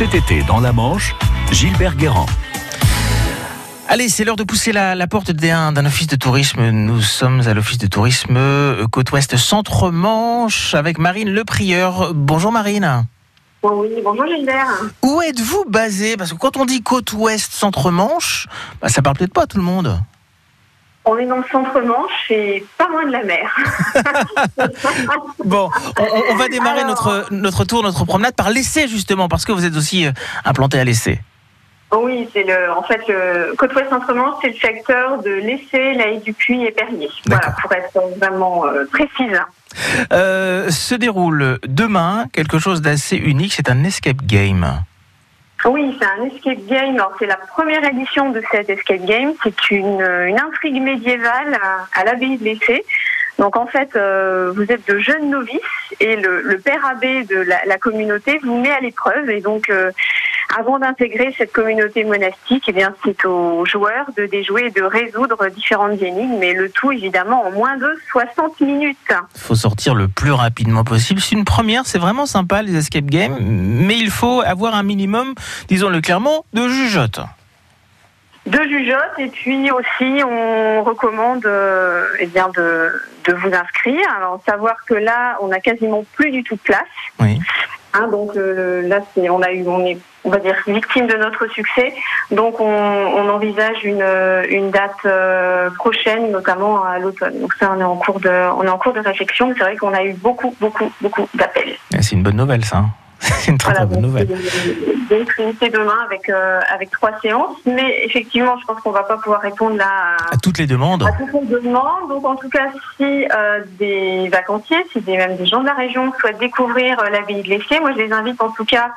Cet été, dans la Manche, Gilbert Guérand. Allez, c'est l'heure de pousser la, la porte d'un d'un office de tourisme. Nous sommes à l'office de tourisme euh, Côte-Ouest Centre-Manche avec Marine Leprieur. Bonjour Marine. Oui, bonjour Gilbert. Où êtes-vous basé? Parce que quand on dit Côte-Ouest Centre-Manche, bah, ça parle peut-être pas à tout le monde. On est dans le centre-manche et pas loin de la mer. Bon, on, va démarrer Alors- notre, notre tour, notre promenade par l'essai justement, parce que vous êtes aussi euh, implanté à l'essai. oui, c'est le, en fait, le Côte-Ouest Centre-Manche, c'est le secteur de l'Essai, la Haie du Puy et Perrier. Voilà, pour être vraiment euh, précise. Euh, se déroule demain quelque chose d'assez unique, c'est un escape game. Oui, c'est un escape game. Alors, c'est la première édition de cet escape game. C'est une, une intrigue médiévale à, l'abbaye de l'Essai. Donc, en fait, euh, vous êtes de jeunes novices et le, le père abbé de la, la communauté vous met à l'épreuve. Et donc, euh, avant d'intégrer cette communauté monastique, eh bien, c'est aux joueurs de déjouer et de résoudre différentes énigmes, mais le tout, évidemment, en moins de 60 minutes. faut sortir le plus rapidement possible. C'est une première, c'est vraiment sympa les escape games, mais il faut avoir un minimum, disons-le clairement, de jugeote. de jugeote et puis aussi on recommande euh, eh bien de, de vous inscrire. Alors savoir que là on a quasiment plus du tout de place. Oui. Hein, donc euh, là on a eu on est on va dire victime de notre succès. Donc on, on envisage une, une date euh, prochaine, notamment à l'automne. Donc ça on est en cours de on est en cours de réflexion. C'est vrai qu'on a eu beaucoup beaucoup beaucoup d'appels. Et C'est une bonne nouvelle ça. hein. C'est une très, très bonne nouvelle. donc c'est demain avec euh, avec trois séances, mais effectivement je pense qu'on va pas pouvoir répondre là à, À toutes les demandes. à toutes les demandes. Donc, en tout cas, si euh, des vacanciers, si des, même des gens de la région souhaitent découvrir euh, l'abbaye de l'Essai, moi, je les invite en tout cas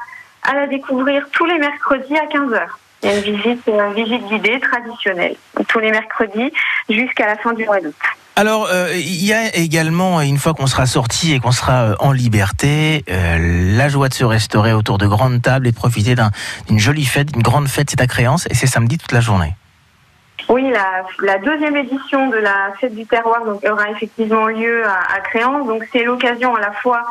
à la découvrir tous les mercredis à 15h. Il y a une visite, euh, visite guidée traditionnelle, tous les mercredis jusqu'à la fin du mois d'août. Alors, euh, il y a également, une fois qu'on sera sorti et qu'on sera euh, en liberté, la joie de se restaurer autour de grandes tables et de profiter d'un- d'une jolie fête, d'une grande fête, c'est à créance et c'est samedi toute la journée. Oui, la, deuxième édition de la fête du terroir aura effectivement lieu à, Créance. Donc c'est l'occasion à la fois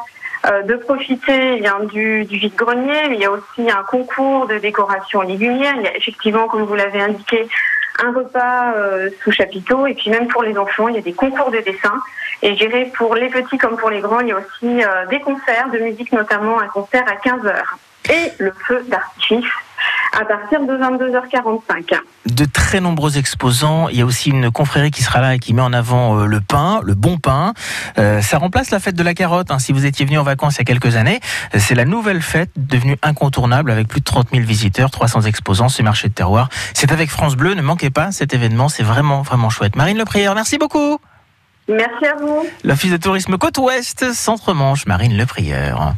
euh, de profiter eh du vide-grenier, mais il y a aussi un concours de décoration légumière. Il y a effectivement, comme vous l'avez indiqué, un repas euh, sous chapiteau. Et puis même pour les enfants, il y a des concours de dessin. Et je dirais pour les petits comme pour les grands, il y a aussi euh, des concerts de musique, notamment un concert à 15h. Et le feu d'artifice à partir de 22h45. de très nombreux exposants. Il y a aussi une confrérie qui sera là et qui met en avant euh, le pain, le bon pain. Euh, ça remplace la fête de la carotte. hein. Si vous étiez venu en vacances il y a quelques années, euh, c'est la nouvelle fête devenue incontournable avec plus de 30 000 visiteurs, 300 exposants, ce marché de terroir. C'est avec France Bleu. Ne manquez pas cet événement. C'est vraiment, vraiment chouette. Marine Leprière, merci beaucoup. Merci à vous. L'Office de tourisme Côte-Ouest, Centre-Manche, Marine Leprière.